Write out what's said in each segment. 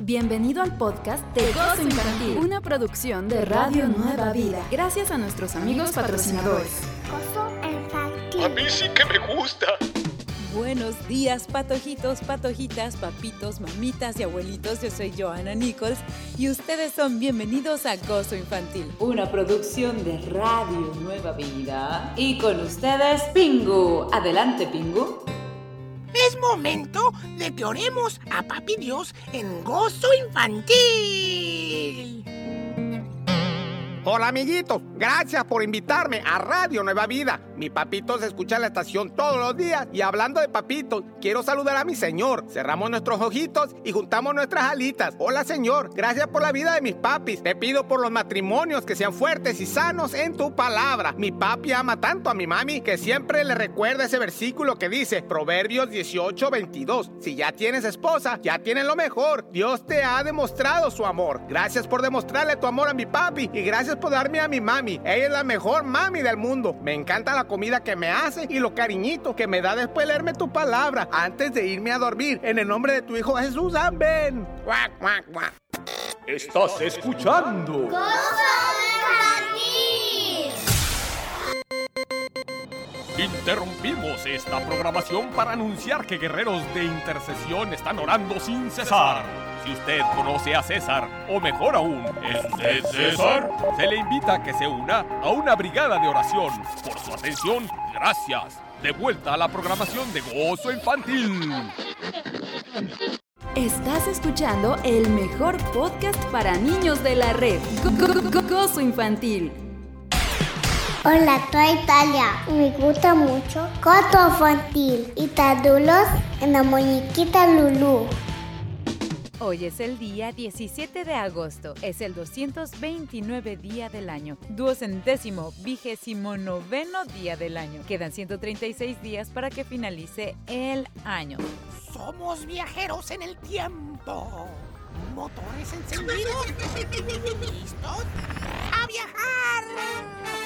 Bienvenido al podcast de Gozo Infantil, una producción de Radio Nueva Vida. Gracias a nuestros amigos patrocinadores. Gozo Infantil. A mí sí que me gusta. Buenos días, patojitos, patojitas, papitos, mamitas y abuelitos. Yo soy Joana Nichols y ustedes son bienvenidos a Gozo Infantil, una producción de Radio Nueva Vida. Y con ustedes, Pingu. Adelante, Pingu. Es momento de que oremos a Papi Dios en gozo infantil. Hola amiguitos, gracias por invitarme a Radio Nueva Vida. Mi papito se escucha en la estación todos los días y hablando de papitos, quiero saludar a mi señor. Cerramos nuestros ojitos y juntamos nuestras alitas. Hola señor, gracias por la vida de mis papis. Te pido por los matrimonios que sean fuertes y sanos en tu palabra. Mi papi ama tanto a mi mami que siempre le recuerda ese versículo que dice Proverbios 18, 22. Si ya tienes esposa, ya tienes lo mejor. Dios te ha demostrado su amor. Gracias por demostrarle tu amor a mi papi y gracias por darme a mi mami. Ella es la mejor mami del mundo. Me encanta la comida que me hace y lo cariñito que me da después de leerme tu palabra antes de irme a dormir. En el nombre de tu hijo Jesús, amén. Estás escuchando. Interrumpimos esta programación para anunciar que guerreros de intercesión están orando sin cesar. Si usted conoce a César, o mejor aún, ¿es de César? Se le invita a que se una a una brigada de oración. Por su atención, gracias. De vuelta a la programación de Gozo Infantil. Estás escuchando el mejor podcast para niños de la red. Go- Go- Go- Gozo Infantil. Hola, soy Italia. Me gusta mucho Gozo Infantil y tadulos en la muñequita Lulu. Hoy es el día 17 de agosto, es el 229 día del año, duocentésimo, vigésimo noveno día del año. Quedan 136 días para que finalice el año. Somos viajeros en el tiempo. Motores encendidos. ¿Listos? ¡A viajar!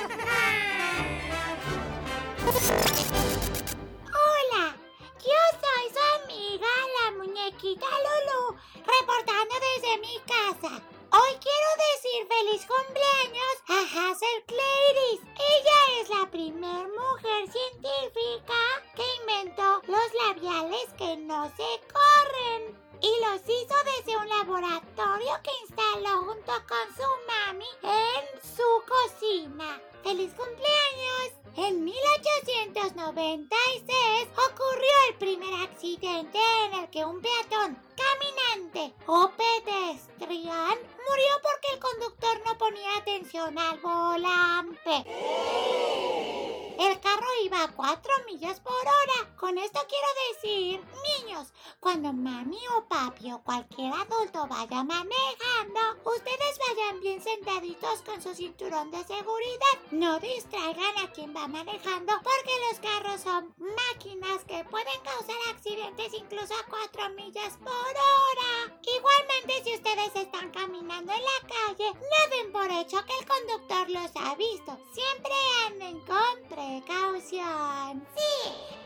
Hola, yo soy su amiga, la muñequita Lulu, reportando desde mi casa. Hoy quiero decir feliz cumpleaños a Hazel Claris. Ella es la primer mujer científica que inventó los labiales que no se corren. Y los hizo desde un laboratorio que instaló junto con su mami en su cocina. ¡Feliz cumpleaños! En 1896 ocurrió el primer accidente en el que un peatón, caminante o pedestrian murió porque el conductor no ponía atención al volante. El carro iba a 4 millas por hora. Con esto quiero decir, niños, cuando mami o papi o cualquier adulto vaya manejando, ustedes vayan bien sentaditos con su cinturón de seguridad. No distraigan a quien va manejando porque los carros son máquinas que pueden causar accidentes incluso a 4 millas por hora. Igualmente, si ustedes están caminando en la calle, no den por hecho que el conductor los ha visto. Siempre anden con precaución. Sí,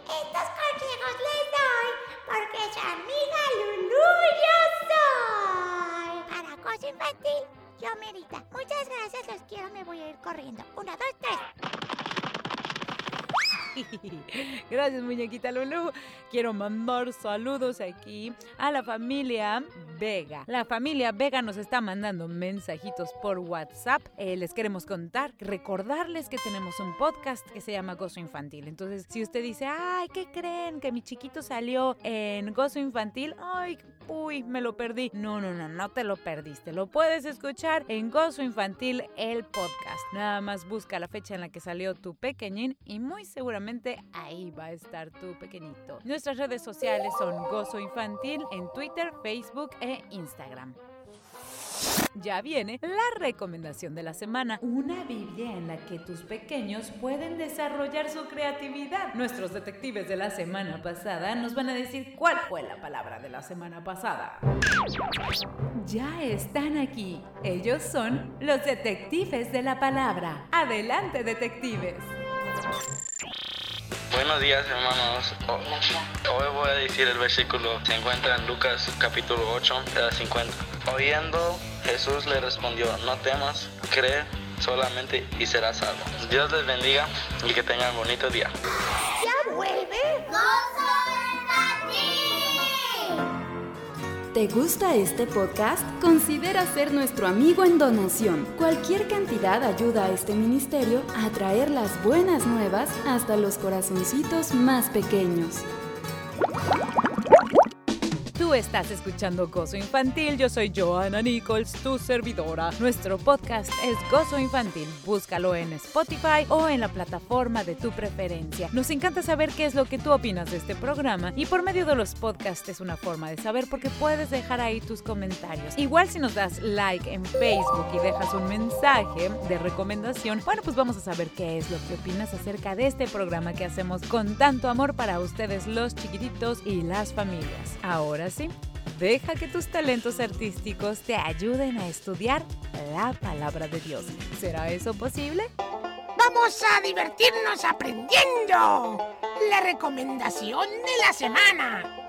estos consejos les doy porque su amiga Lulu yo soy. Para cosa infantil, yo Merita. Muchas gracias, los quiero, me voy a ir corriendo. Una, dos, tres. Gracias, muñequita Lulu. Quiero mandar saludos aquí a la familia Vega. La familia Vega nos está mandando mensajitos por WhatsApp. Eh, les queremos contar, recordarles que tenemos un podcast que se llama Gozo Infantil. Entonces, si usted dice, ay, ¿qué creen? Que mi chiquito salió en Gozo Infantil. Ay, uy, me lo perdí. No, no, no, no te lo perdiste. Lo puedes escuchar en Gozo Infantil, el podcast. Nada más busca la fecha en la que salió tu pequeñín y muy seguramente ahí va a estar tu pequeñito. Nuestras redes sociales son Gozo Infantil en Twitter, Facebook e Instagram. Ya viene la recomendación de la semana, una Biblia en la que tus pequeños pueden desarrollar su creatividad. Nuestros detectives de la semana pasada nos van a decir cuál fue la palabra de la semana pasada. Ya están aquí. Ellos son los detectives de la palabra. Adelante, detectives. Buenos días hermanos. Ho- Hoy voy a decir el versículo. Se encuentra en Lucas capítulo 8, eh, 50. Oyendo, Jesús le respondió, no temas, cree solamente y serás salvo. Dios les bendiga y que tengan bonito día. ¿Te gusta este podcast? Considera ser nuestro amigo en donación. Cualquier cantidad ayuda a este ministerio a traer las buenas nuevas hasta los corazoncitos más pequeños. Tú estás escuchando Gozo Infantil, yo soy Joanna Nichols, tu servidora. Nuestro podcast es Gozo Infantil, búscalo en Spotify o en la plataforma de tu preferencia. Nos encanta saber qué es lo que tú opinas de este programa y por medio de los podcasts es una forma de saber porque puedes dejar ahí tus comentarios. Igual si nos das like en Facebook y dejas un mensaje de recomendación, bueno pues vamos a saber qué es lo que opinas acerca de este programa que hacemos con tanto amor para ustedes los chiquititos y las familias. Ahora deja que tus talentos artísticos te ayuden a estudiar la palabra de Dios. ¿Será eso posible? Vamos a divertirnos aprendiendo. La recomendación de la semana.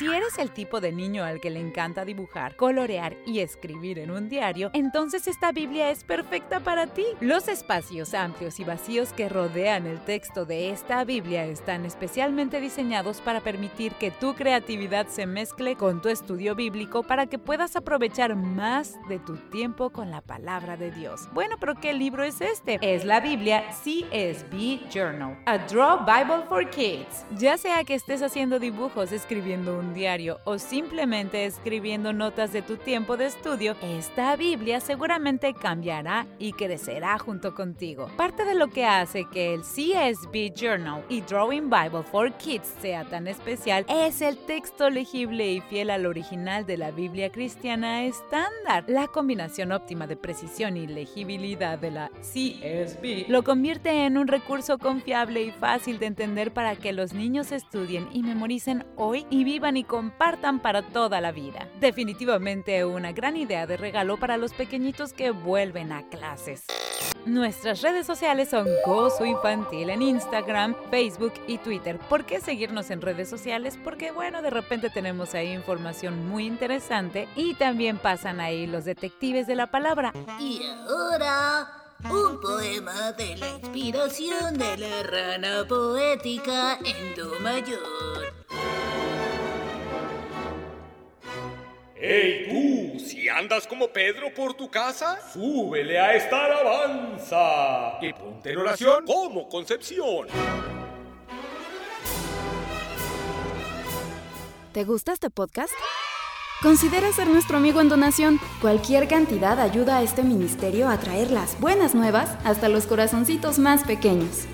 Si eres el tipo de niño al que le encanta dibujar, colorear y escribir en un diario, entonces esta Biblia es perfecta para ti. Los espacios amplios y vacíos que rodean el texto de esta Biblia están especialmente diseñados para permitir que tu creatividad se mezcle con tu estudio bíblico para que puedas aprovechar más de tu tiempo con la palabra de Dios. Bueno, pero ¿qué libro es este? Es la Biblia CSB Journal, a Draw Bible for Kids. Ya sea que estés haciendo dibujos, escribiendo un diario o simplemente escribiendo notas de tu tiempo de estudio, esta Biblia seguramente cambiará y crecerá junto contigo. Parte de lo que hace que el CSB Journal y Drawing Bible for Kids sea tan especial es el texto legible y fiel al original de la Biblia cristiana estándar. La combinación óptima de precisión y legibilidad de la CSB lo convierte en un recurso confiable y fácil de entender para que los niños estudien y memoricen hoy y vivan y compartan para toda la vida. Definitivamente una gran idea de regalo para los pequeñitos que vuelven a clases. Nuestras redes sociales son Gozo Infantil en Instagram, Facebook y Twitter. ¿Por qué seguirnos en redes sociales? Porque bueno, de repente tenemos ahí información muy interesante y también pasan ahí los detectives de la palabra. Y ahora, un poema de la inspiración de la rana poética en Do mayor. ¡Ey tú! Si andas como Pedro por tu casa, súbele a esta alabanza y ponte en oración como Concepción. ¿Te gusta este podcast? Considera ser nuestro amigo en donación. Cualquier cantidad ayuda a este ministerio a traer las buenas nuevas hasta los corazoncitos más pequeños.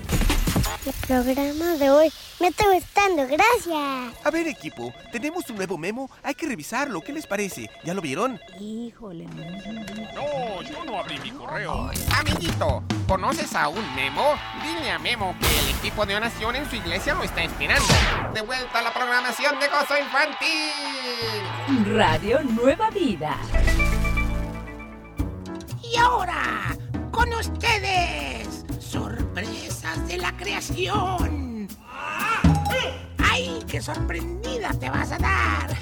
El programa de hoy me está gustando, gracias. A ver, equipo, tenemos un nuevo memo. Hay que revisarlo. ¿Qué les parece? ¿Ya lo vieron? Híjole. No, yo no abrí mi correo. Amiguito, ¿conoces a un Memo? Dile a Memo que el equipo de oración en su iglesia lo está esperando. De vuelta a la programación de Gozo Infantil. Radio Nueva Vida. Y ahora, con ustedes, sorpresas de la creación. ¡Ay, qué sorprendida te vas a dar!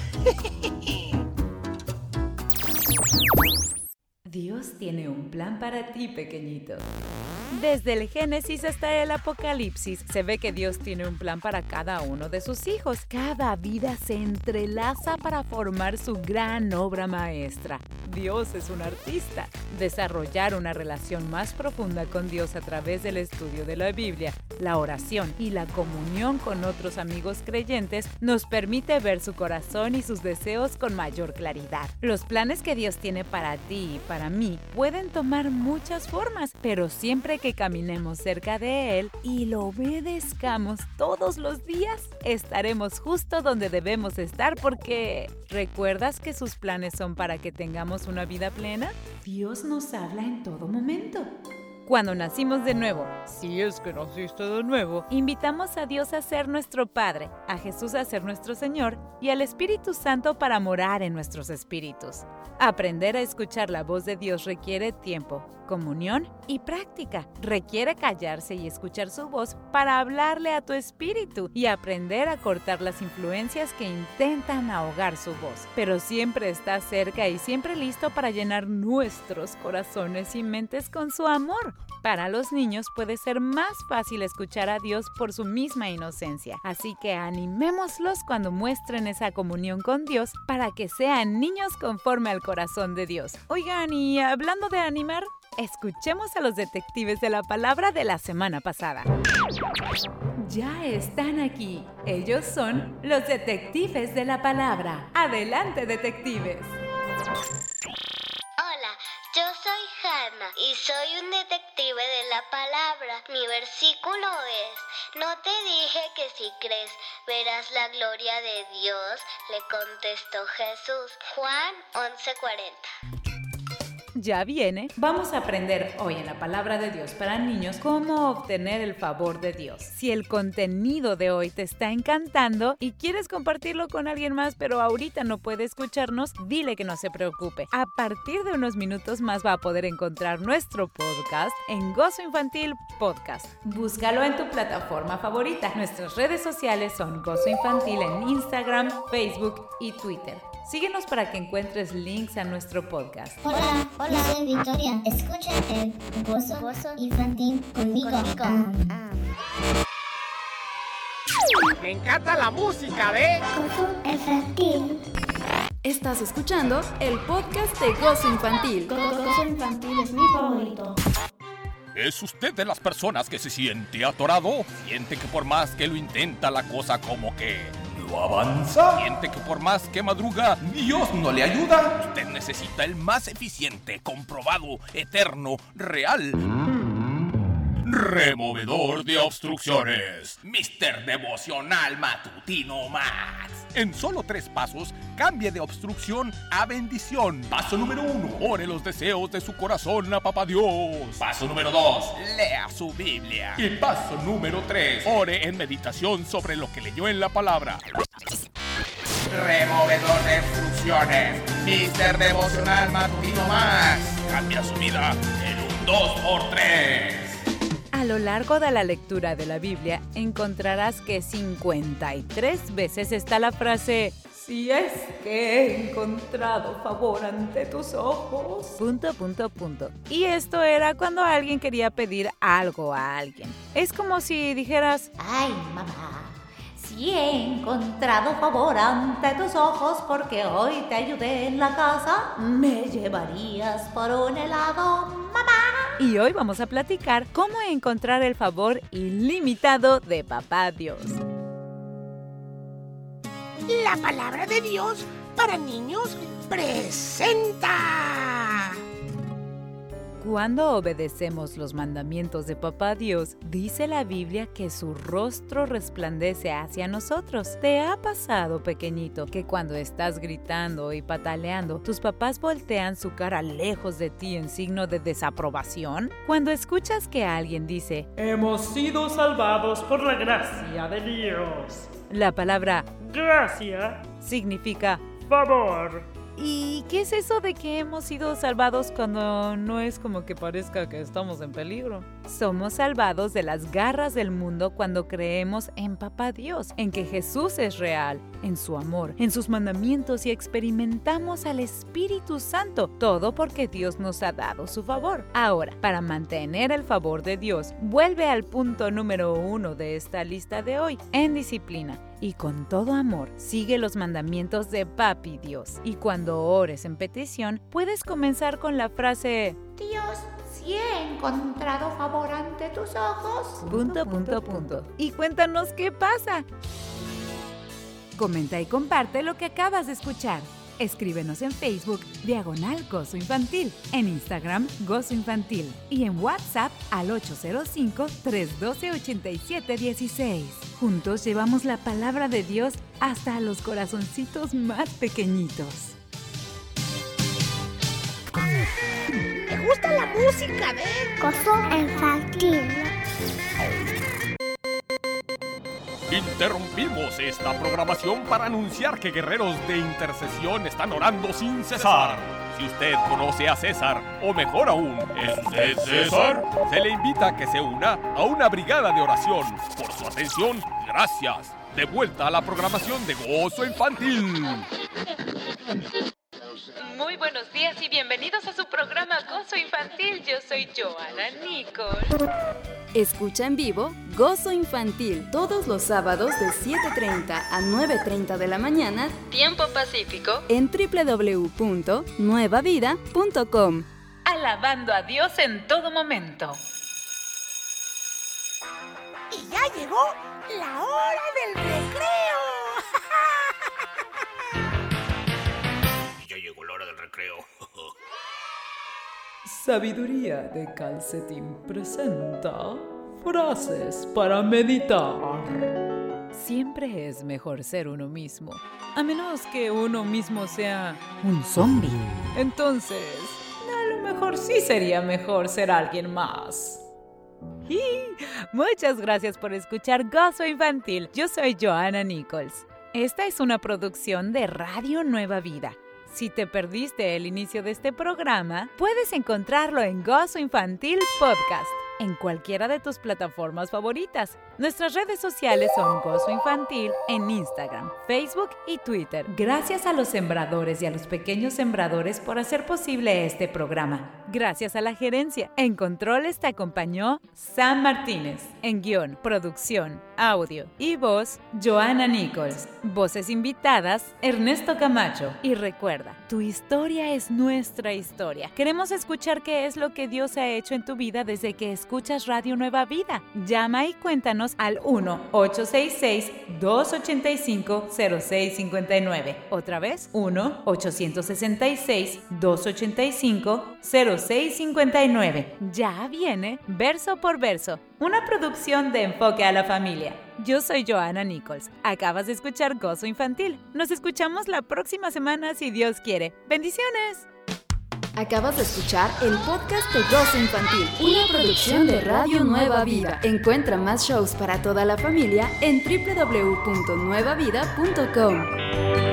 Dios tiene un plan para ti, pequeñito. Desde el Génesis hasta el Apocalipsis, se ve que Dios tiene un plan para cada uno de sus hijos. Cada vida se entrelaza para formar su gran obra maestra. Dios es un artista. Desarrollar una relación más profunda con Dios a través del estudio de la Biblia, la oración y la comunión con otros amigos creyentes nos permite ver su corazón y sus deseos con mayor claridad. Los planes que Dios tiene para ti y para mí pueden tomar muchas formas, pero siempre que caminemos cerca de Él y lo obedezcamos todos los días, estaremos justo donde debemos estar porque ¿recuerdas que sus planes son para que tengamos una vida plena? Dios nos habla en todo momento. Cuando nacimos de nuevo, si es que naciste de nuevo, invitamos a Dios a ser nuestro Padre, a Jesús a ser nuestro Señor y al Espíritu Santo para morar en nuestros espíritus. Aprender a escuchar la voz de Dios requiere tiempo, comunión y práctica. Requiere callarse y escuchar su voz para hablarle a tu espíritu y aprender a cortar las influencias que intentan ahogar su voz. Pero siempre está cerca y siempre listo para llenar nuestros corazones y mentes con su amor. Para los niños puede ser más fácil escuchar a Dios por su misma inocencia, así que animémoslos cuando muestren esa comunión con Dios para que sean niños conforme al corazón de Dios. Oigan, y hablando de animar, escuchemos a los detectives de la palabra de la semana pasada. Ya están aquí. Ellos son los detectives de la palabra. Adelante, detectives. Hola, yo soy Hannah y soy un detective de la palabra. Mi versículo es, no te dije que si crees verás la gloria de Dios, le contestó Jesús. Juan 11:40 ya viene, vamos a aprender hoy en la palabra de Dios para niños cómo obtener el favor de Dios. Si el contenido de hoy te está encantando y quieres compartirlo con alguien más, pero ahorita no puede escucharnos, dile que no se preocupe. A partir de unos minutos más va a poder encontrar nuestro podcast en Gozo Infantil Podcast. Búscalo en tu plataforma favorita. Nuestras redes sociales son Gozo Infantil en Instagram, Facebook y Twitter. Síguenos para que encuentres links a nuestro podcast. Hola, hola, soy Victoria. Escucha el gozo, infantil conmigo. Me encanta la música de Gozo Infantil. Estás escuchando el podcast de Gozo Infantil. Gozo Infantil es mi favorito. ¿Es usted de las personas que se siente atorado? ¿Siente que por más que lo intenta la cosa como que avanza? ¿Siente que por más que madruga Dios no le ayuda? Usted necesita el más eficiente, comprobado, eterno, real. Removedor de obstrucciones. Mister Devocional Matutino Max. En solo tres pasos, cambie de obstrucción a bendición. Paso número uno, ore los deseos de su corazón a Papá Dios. Paso número dos, lea su Biblia. Y paso número tres, ore en meditación sobre lo que leyó en la palabra. Removedor de obstrucciones. Mister Devocional Matutino Max. Cambia su vida en un 2x3. A lo largo de la lectura de la Biblia encontrarás que 53 veces está la frase si es que he encontrado favor ante tus ojos. Punto, punto, punto. Y esto era cuando alguien quería pedir algo a alguien. Es como si dijeras, ay mamá, si he encontrado favor ante tus ojos porque hoy te ayudé en la casa, ¿me llevarías por un helado, mamá? Y hoy vamos a platicar cómo encontrar el favor ilimitado de Papá Dios. La palabra de Dios para niños presenta. Cuando obedecemos los mandamientos de Papá Dios, dice la Biblia que su rostro resplandece hacia nosotros. ¿Te ha pasado, pequeñito, que cuando estás gritando y pataleando, tus papás voltean su cara lejos de ti en signo de desaprobación? Cuando escuchas que alguien dice, Hemos sido salvados por la gracia de Dios. La palabra gracia significa favor. ¿Y qué es eso de que hemos sido salvados cuando no es como que parezca que estamos en peligro? Somos salvados de las garras del mundo cuando creemos en Papá Dios, en que Jesús es real, en su amor, en sus mandamientos y experimentamos al Espíritu Santo, todo porque Dios nos ha dado su favor. Ahora, para mantener el favor de Dios, vuelve al punto número uno de esta lista de hoy, en disciplina y con todo amor sigue los mandamientos de Papi Dios. Y cuando ores en petición, puedes comenzar con la frase Dios, si he encontrado favor ante tus ojos. Punto, punto, punto. Y cuéntanos qué pasa. Comenta y comparte lo que acabas de escuchar. Escríbenos en Facebook Diagonal Gozo Infantil, en Instagram Gozo Infantil y en WhatsApp al 805-312-8716. Juntos llevamos la palabra de Dios hasta los corazoncitos más pequeñitos. gusta la música de Gozo infantil. Interrumpimos esta programación para anunciar que guerreros de intercesión están orando sin cesar. Si usted conoce a César, o mejor aún, ¿es de César? Se le invita a que se una a una brigada de oración. Por su atención, gracias. De vuelta a la programación de Gozo Infantil. Muy buenos días y bienvenidos a su programa Gozo Infantil. Yo soy Joana Nicole. Escucha en vivo Gozo Infantil todos los sábados de 7.30 a 9.30 de la mañana, tiempo pacífico, en www.nuevavida.com. Alabando a Dios en todo momento. Y ya llegó la hora del Sabiduría de Calcetín presenta frases para meditar. Siempre es mejor ser uno mismo, a menos que uno mismo sea un zombie. Entonces, a lo mejor sí sería mejor ser alguien más. Y muchas gracias por escuchar Gozo Infantil. Yo soy Joanna Nichols. Esta es una producción de Radio Nueva Vida. Si te perdiste el inicio de este programa, puedes encontrarlo en Gozo Infantil Podcast, en cualquiera de tus plataformas favoritas. Nuestras redes sociales son Gozo Infantil en Instagram, Facebook y Twitter. Gracias a los sembradores y a los pequeños sembradores por hacer posible este programa. Gracias a la gerencia. En controles te acompañó Sam Martínez. En guion, producción, audio y voz, Joana Nichols. Voces invitadas, Ernesto Camacho. Y recuerda, tu historia es nuestra historia. Queremos escuchar qué es lo que Dios ha hecho en tu vida desde que escuchas Radio Nueva Vida. Llama y cuéntanos al 1-866-285-0659. Otra vez, 1-866-285-0659. Ya viene verso por verso, una producción de Enfoque a la Familia. Yo soy Joana Nichols. Acabas de escuchar Gozo Infantil. Nos escuchamos la próxima semana si Dios quiere. Bendiciones. Acabas de escuchar el podcast de Gozo Infantil, una producción de Radio Nueva Vida. Encuentra más shows para toda la familia en www.nuevavida.com.